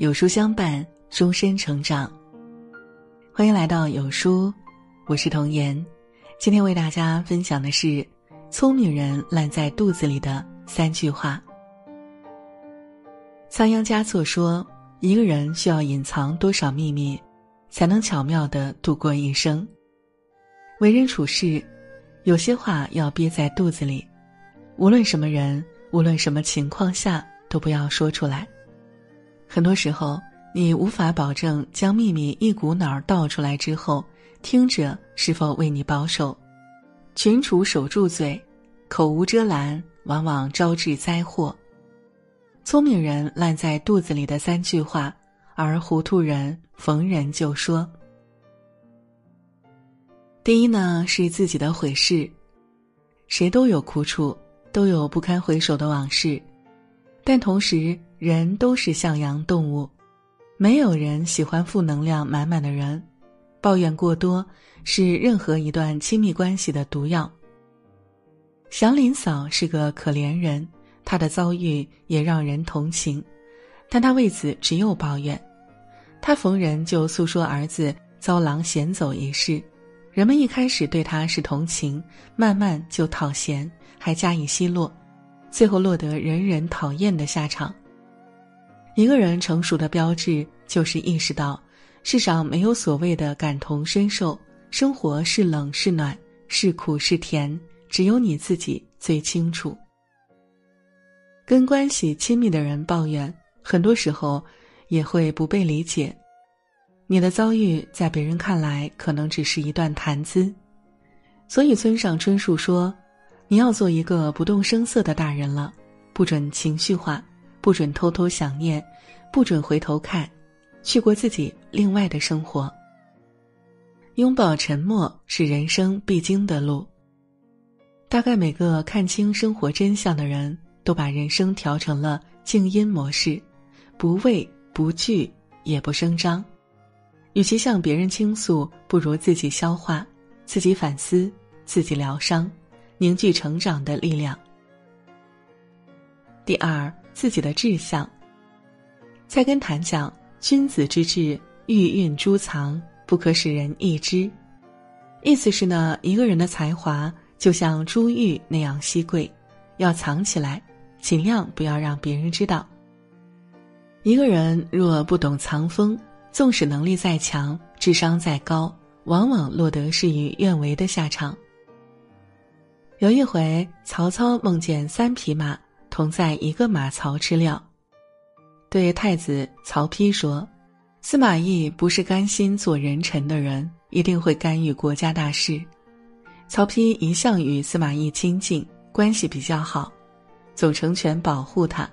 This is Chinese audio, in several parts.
有书相伴，终身成长。欢迎来到有书，我是童言。今天为大家分享的是：聪明人烂在肚子里的三句话。仓央嘉措说：“一个人需要隐藏多少秘密，才能巧妙的度过一生？为人处事，有些话要憋在肚子里，无论什么人，无论什么情况下，都不要说出来。”很多时候，你无法保证将秘密一股脑儿倒出来之后，听者是否为你保守。群处守住嘴，口无遮拦，往往招致灾祸。聪明人烂在肚子里的三句话，而糊涂人逢人就说。第一呢，是自己的悔事。谁都有苦楚，都有不堪回首的往事，但同时。人都是向阳动物，没有人喜欢负能量满满的人。抱怨过多是任何一段亲密关系的毒药。祥林嫂是个可怜人，她的遭遇也让人同情，但她为此只有抱怨。她逢人就诉说儿子遭狼衔走一事，人们一开始对她是同情，慢慢就讨嫌，还加以奚落，最后落得人人讨厌的下场。一个人成熟的标志，就是意识到世上没有所谓的感同身受，生活是冷是暖，是苦是甜，只有你自己最清楚。跟关系亲密的人抱怨，很多时候也会不被理解。你的遭遇在别人看来可能只是一段谈资，所以村上春树说：“你要做一个不动声色的大人了，不准情绪化。”不准偷偷想念，不准回头看，去过自己另外的生活。拥抱沉默是人生必经的路。大概每个看清生活真相的人都把人生调成了静音模式，不畏不惧也不声张。与其向别人倾诉，不如自己消化，自己反思，自己疗伤，凝聚成长的力量。第二。自己的志向。菜根谭讲：“君子之志，玉蕴珠藏，不可使人易知。”意思是呢，一个人的才华就像珠玉那样稀贵，要藏起来，尽量不要让别人知道。一个人若不懂藏锋，纵使能力再强，智商再高，往往落得事与愿违的下场。有一回，曹操梦见三匹马。同在一个马槽吃料，对太子曹丕说：“司马懿不是甘心做人臣的人，一定会干预国家大事。”曹丕一向与司马懿亲近，关系比较好，总成全保护他，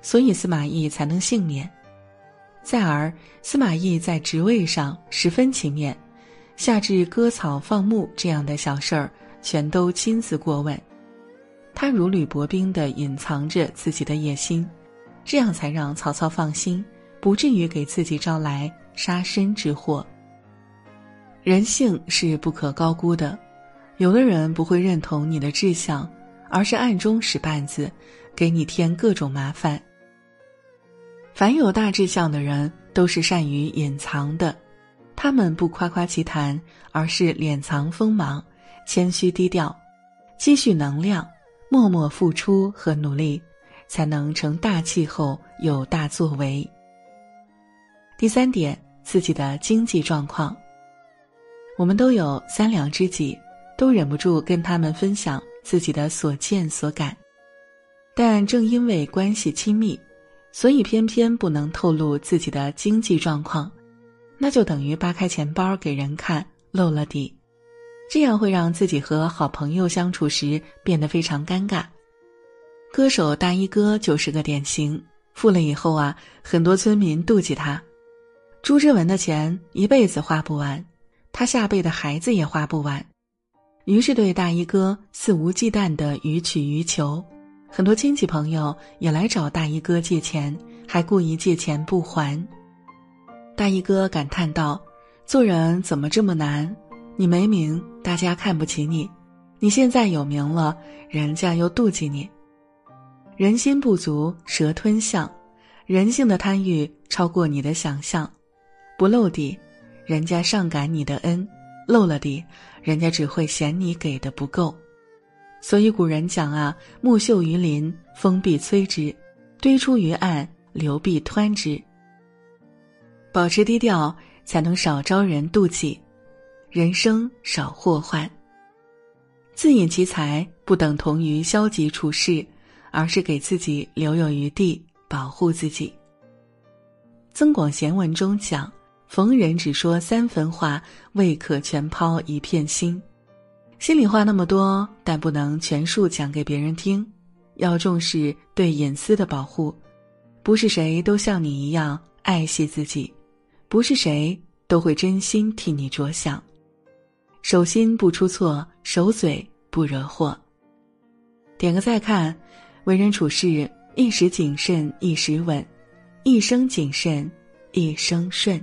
所以司马懿才能幸免。再而，司马懿在职位上十分勤勉，下至割草放牧这样的小事儿，全都亲自过问。他如履薄冰的隐藏着自己的野心，这样才让曹操放心，不至于给自己招来杀身之祸。人性是不可高估的，有的人不会认同你的志向，而是暗中使绊子，给你添各种麻烦。凡有大志向的人，都是善于隐藏的，他们不夸夸其谈，而是敛藏锋芒，谦虚低调，积蓄能量。默默付出和努力，才能成大气候，有大作为。第三点，自己的经济状况。我们都有三两知己，都忍不住跟他们分享自己的所见所感，但正因为关系亲密，所以偏偏不能透露自己的经济状况，那就等于扒开钱包给人看，露了底。这样会让自己和好朋友相处时变得非常尴尬。歌手大衣哥就是个典型，富了以后啊，很多村民妒忌他。朱之文的钱一辈子花不完，他下辈的孩子也花不完，于是对大衣哥肆无忌惮的予取予求。很多亲戚朋友也来找大衣哥借钱，还故意借钱不还。大衣哥感叹道：“做人怎么这么难？”你没名，大家看不起你；你现在有名了，人家又妒忌你。人心不足蛇吞象，人性的贪欲超过你的想象，不露底，人家上感你的恩；露了底，人家只会嫌你给的不够。所以古人讲啊：“木秀于林，风必摧之；堆出于岸，流必湍之。”保持低调，才能少招人妒忌，人生少祸患。自引其财不等同于消极处事，而是给自己留有余地，保护自己。《增广贤文》中讲：“逢人只说三分话，未可全抛一片心。”心里话那么多，但不能全数讲给别人听，要重视对隐私的保护。不是谁都像你一样爱惜自己，不是谁都会真心替你着想。手心不出错，手嘴不惹祸。点个再看，为人处事一时谨慎一时稳，一生谨慎一生顺。